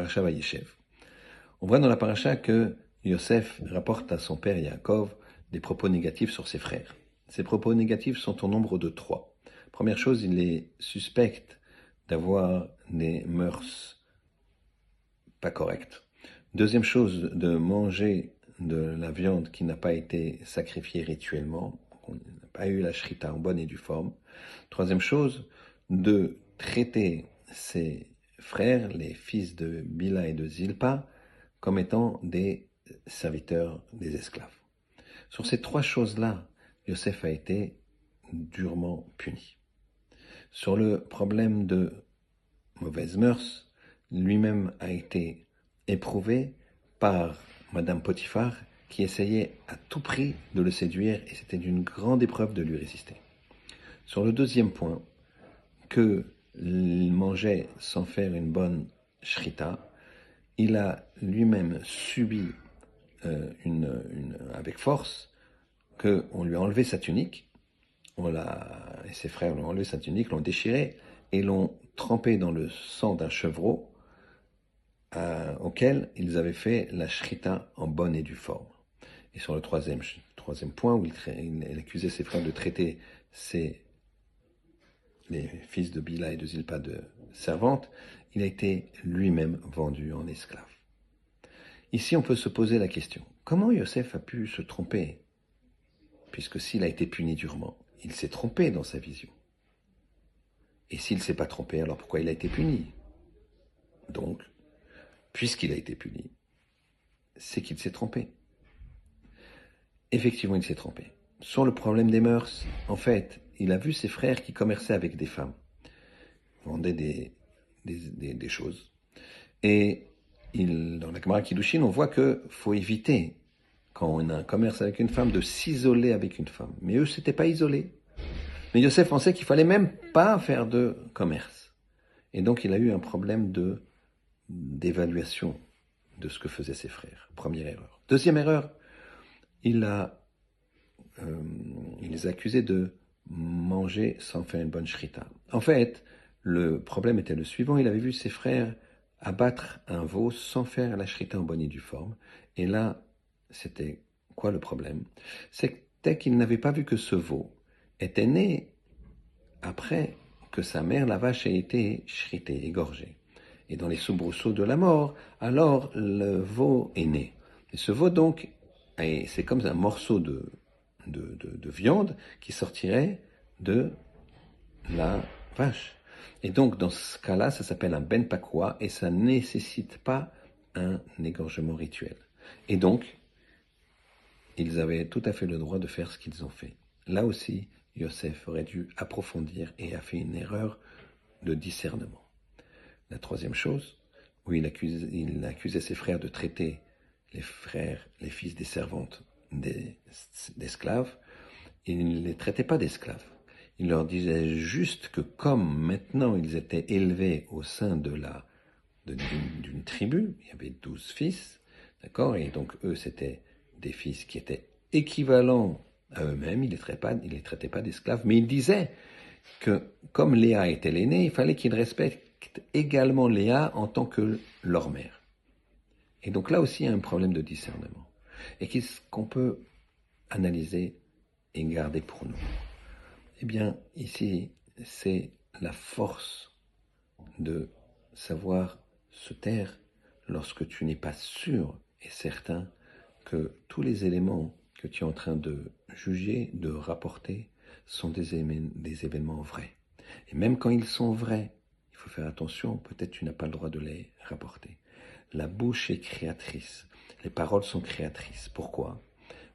Vayeshev. On voit dans la paracha que Yosef rapporte à son père Yaakov des propos négatifs sur ses frères. Ces propos négatifs sont au nombre de trois. Première chose, il les suspecte d'avoir des mœurs pas correctes. Deuxième chose, de manger de la viande qui n'a pas été sacrifiée rituellement, on n'a pas eu la shrita en bonne et due forme. Troisième chose, de traiter ses frères, les fils de Bila et de Zilpa, comme étant des serviteurs, des esclaves. Sur ces trois choses-là, Yosef a été durement puni. Sur le problème de mauvaises mœurs, lui-même a été éprouvé par Madame Potiphar qui essayait à tout prix de le séduire et c'était une grande épreuve de lui résister. Sur le deuxième point, que mangeait sans faire une bonne shrita, il a lui-même subi euh, une, avec force qu'on lui a enlevé sa tunique, on l'a, ses frères l'ont enlevé sa tunique, l'ont déchiré et l'ont trempé dans le sang d'un chevreau euh, auquel ils avaient fait la shrita en bonne et due forme. Et sur le troisième, troisième point, où il, accusait ses frères de traiter ses, les fils de Bila et de Zilpa de servantes, il a été lui-même vendu en esclave. Ici, on peut se poser la question, comment Yosef a pu se tromper? Puisque s'il a été puni durement, il s'est trompé dans sa vision. Et s'il ne s'est pas trompé, alors pourquoi il a été puni? Donc, puisqu'il a été puni, c'est qu'il s'est trompé. Effectivement, il s'est trompé. Sur le problème des mœurs, en fait, il a vu ses frères qui commerçaient avec des femmes, vendaient des, choses. Et il, dans la Gemara Kiddushin, on voit que faut éviter, quand on a un commerce avec une femme, de s'isoler avec une femme. Mais eux, s'étaient pas isolés. Mais Yosef pensait qu'il fallait même pas faire de commerce. Et donc, il a eu un problème de d'évaluation de ce que faisaient ses frères. Première erreur. Deuxième erreur, il euh, il les a accusés de manger sans faire une bonne shrita. En fait, le problème était le suivant, il avait vu ses frères abattre un veau sans faire la shrita en bonne et due forme. Et là, c'était quoi le problème? C'était qu'il n'avait pas vu que ce veau était né après que sa mère, la vache, ait été shritée, égorgée et dans les soubresauts de la mort, alors le veau est né. Et ce veau donc, c'est comme un morceau de, de, viande qui sortirait de la vache. Et donc dans ce cas-là, ça s'appelle un ben pakwa et ça ne nécessite pas un égorgement rituel. Et donc, ils avaient tout à fait le droit de faire ce qu'ils ont fait. Là aussi, Yosef aurait dû approfondir et a fait une erreur de discernement. La troisième chose, où il, accusait ses frères de traiter les frères, les fils des servantes d'esclaves, il ne les traitait pas d'esclaves. Il leur disait juste que comme maintenant ils étaient élevés au sein de la d'une tribu, il y avait douze fils, d'accord, et donc eux c'était des fils qui étaient équivalents à eux-mêmes, il les traitait pas, les traitait pas d'esclaves, mais il disait que comme Léa était l'aîné, il fallait qu'il respecte également Léa en tant que leur mère. Et donc là aussi, il y a un problème de discernement. Et qu'est-ce qu'on peut analyser et garder pour nous? Eh bien, ici, c'est la force de savoir se taire lorsque tu n'es pas sûr et certain que tous les éléments que tu es en train de juger, de rapporter, sont des, des événements vrais. Et même quand ils sont vrais, faut faire attention, peut-être tu n'as pas le droit de les rapporter. La bouche est créatrice, les paroles sont créatrices. Pourquoi?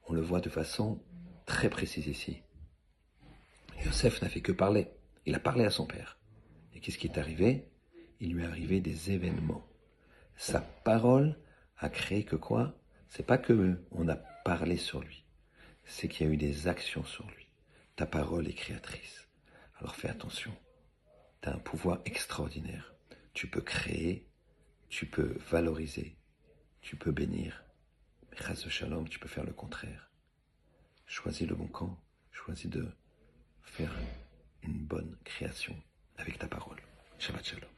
On le voit de façon très précise ici. Yosef n'a fait que parler. Il a parlé à son père. Et qu'est-ce qui est arrivé? Il lui est arrivé des événements. Sa parole a créé que quoi? C'est pas que on a parlé sur lui, c'est qu'il y a eu des actions sur lui. Ta parole est créatrice. Alors fais attention tu as un pouvoir extraordinaire. Tu peux créer, tu peux valoriser, tu peux bénir. Mais au shalom, tu peux faire le contraire. Choisis le bon camp, choisis de faire une bonne création avec ta parole. Shabbat shalom.